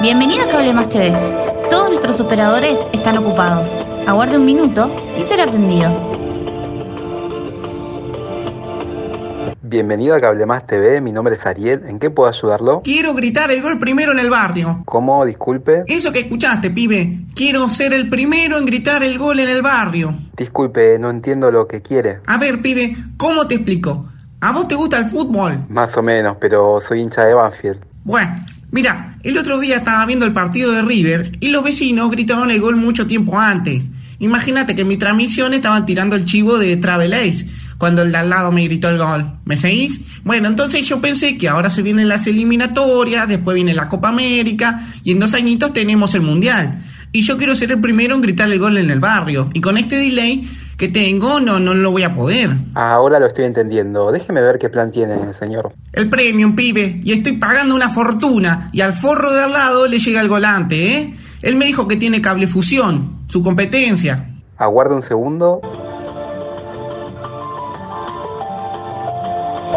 Bienvenido a Cable Más TV. Todos nuestros operadores están ocupados. Aguarde un minuto y será atendido. Bienvenido a Cable Más TV, mi nombre es Ariel, ¿en qué puedo ayudarlo? Quiero gritar el gol primero en el barrio. ¿Cómo? Disculpe. Eso que escuchaste, pibe. Quiero ser el primero en gritar el gol en el barrio. Disculpe, no entiendo lo que quiere. A ver, pibe, ¿cómo te explico? ¿A vos te gusta el fútbol? Más o menos, pero soy hincha de Banfield. Bueno, mira, el otro día estaba viendo el partido de River y los vecinos gritaban el gol mucho tiempo antes. Imagínate que en mi transmisión estaban tirando el chivo de Travel Ace cuando el de al lado me gritó el gol. ¿Me seguís? Bueno, entonces yo pensé que ahora se vienen las eliminatorias, después viene la Copa América y en dos añitos tenemos el Mundial. Y yo quiero ser el primero en gritar el gol en el barrio. Y con este delay que tengo, no, no lo voy a poder. Ahora lo estoy entendiendo. Déjeme ver qué plan tiene, señor. El premium, pibe. Y estoy pagando una fortuna. Y al forro de al lado le llega el volante, ¿eh? Él me dijo que tiene cable fusión, su competencia. Aguarde un segundo.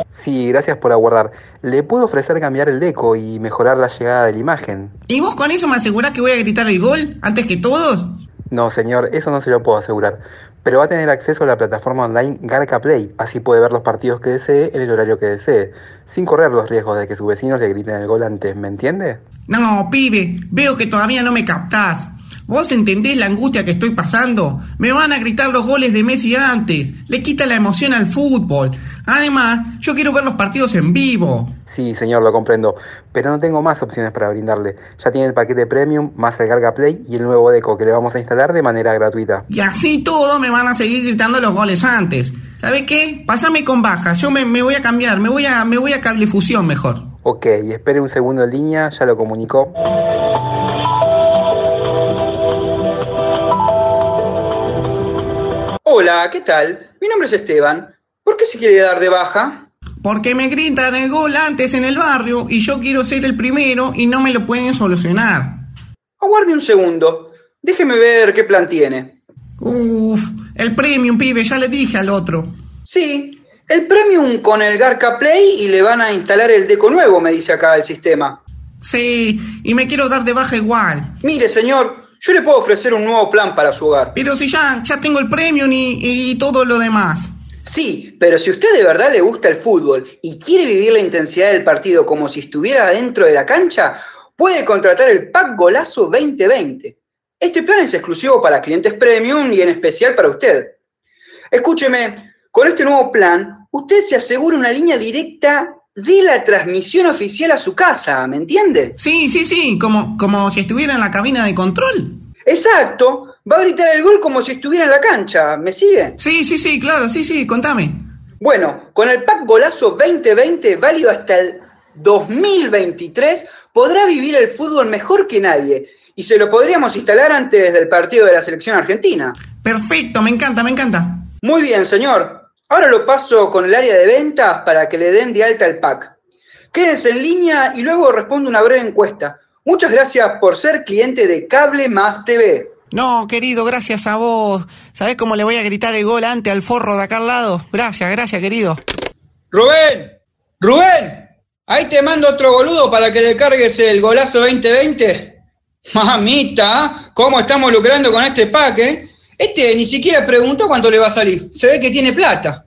Sí, gracias por aguardar. ¿Le puedo ofrecer cambiar el deco y mejorar la llegada de la imagen? ¿Y vos con eso me asegurás que voy a gritar el gol antes que todos? No, señor, eso no se lo puedo asegurar. Pero va a tener acceso a la plataforma online Garca Play, así puede ver los partidos que desee en el horario que desee, sin correr los riesgos de que sus vecinos le griten el gol antes, ¿me entiende? No, pibe, veo que todavía no me captás. ¿Vos entendés la angustia que estoy pasando? Me van a gritar los goles de Messi antes. Le quita la emoción al fútbol. Además, yo quiero ver los partidos en vivo. Sí, señor, lo comprendo. Pero no tengo más opciones para brindarle. Ya tiene el paquete premium, más el Garga Play y el nuevo deco que le vamos a instalar de manera gratuita. Y así todo me van a seguir gritando los goles antes. ¿Sabe qué? Pásame con baja. Yo me, me voy a cambiar. Me voy a, me voy a cable fusión mejor. Ok, espere un segundo en línea, ya lo comunicó. Hola, ¿qué tal? Mi nombre es Esteban. ¿Por qué se quiere dar de baja? Porque me gritan el gol antes en el barrio y yo quiero ser el primero y no me lo pueden solucionar. Aguarde un segundo. Déjeme ver qué plan tiene. Uf, el premium, pibe, ya le dije al otro. Sí, el premium con el Garca Play y le van a instalar el deco nuevo, me dice acá el sistema. Sí, y me quiero dar de baja igual. Mire, señor, yo le puedo ofrecer un nuevo plan para su hogar. Pero si ya, ya tengo el premium y, y todo lo demás. Sí, pero si usted de verdad le gusta el fútbol y quiere vivir la intensidad del partido como si estuviera dentro de la cancha, puede contratar el Pack Golazo 2020. Este plan es exclusivo para clientes premium y en especial para usted. Escúcheme, con este nuevo plan, usted se asegura una línea directa de la transmisión oficial a su casa, ¿me entiende? Sí, sí, sí, como, como si estuviera en la cabina de control. Exacto, va a gritar el gol como si estuviera en la cancha, ¿me sigue? Sí, sí, sí, claro, sí, sí, contame. Bueno, con el Pack Golazo 2020, válido hasta el 2023, podrá vivir el fútbol mejor que nadie. Y se lo podríamos instalar antes del partido de la selección argentina. Perfecto, me encanta, me encanta. Muy bien, señor. Ahora lo paso con el área de ventas para que le den de alta el pack. Quédense en línea y luego respondo una breve encuesta. Muchas gracias por ser cliente de Cable Más TV. No, querido, gracias a vos. ¿Sabés cómo le voy a gritar el gol antes al forro de acá al lado? Gracias, gracias, querido. Rubén, Rubén, ahí te mando otro boludo para que le cargues el golazo 2020. Mamita, ¿cómo estamos lucrando con este pack, eh? Este ni siquiera preguntó cuánto le va a salir. Se ve que tiene plata.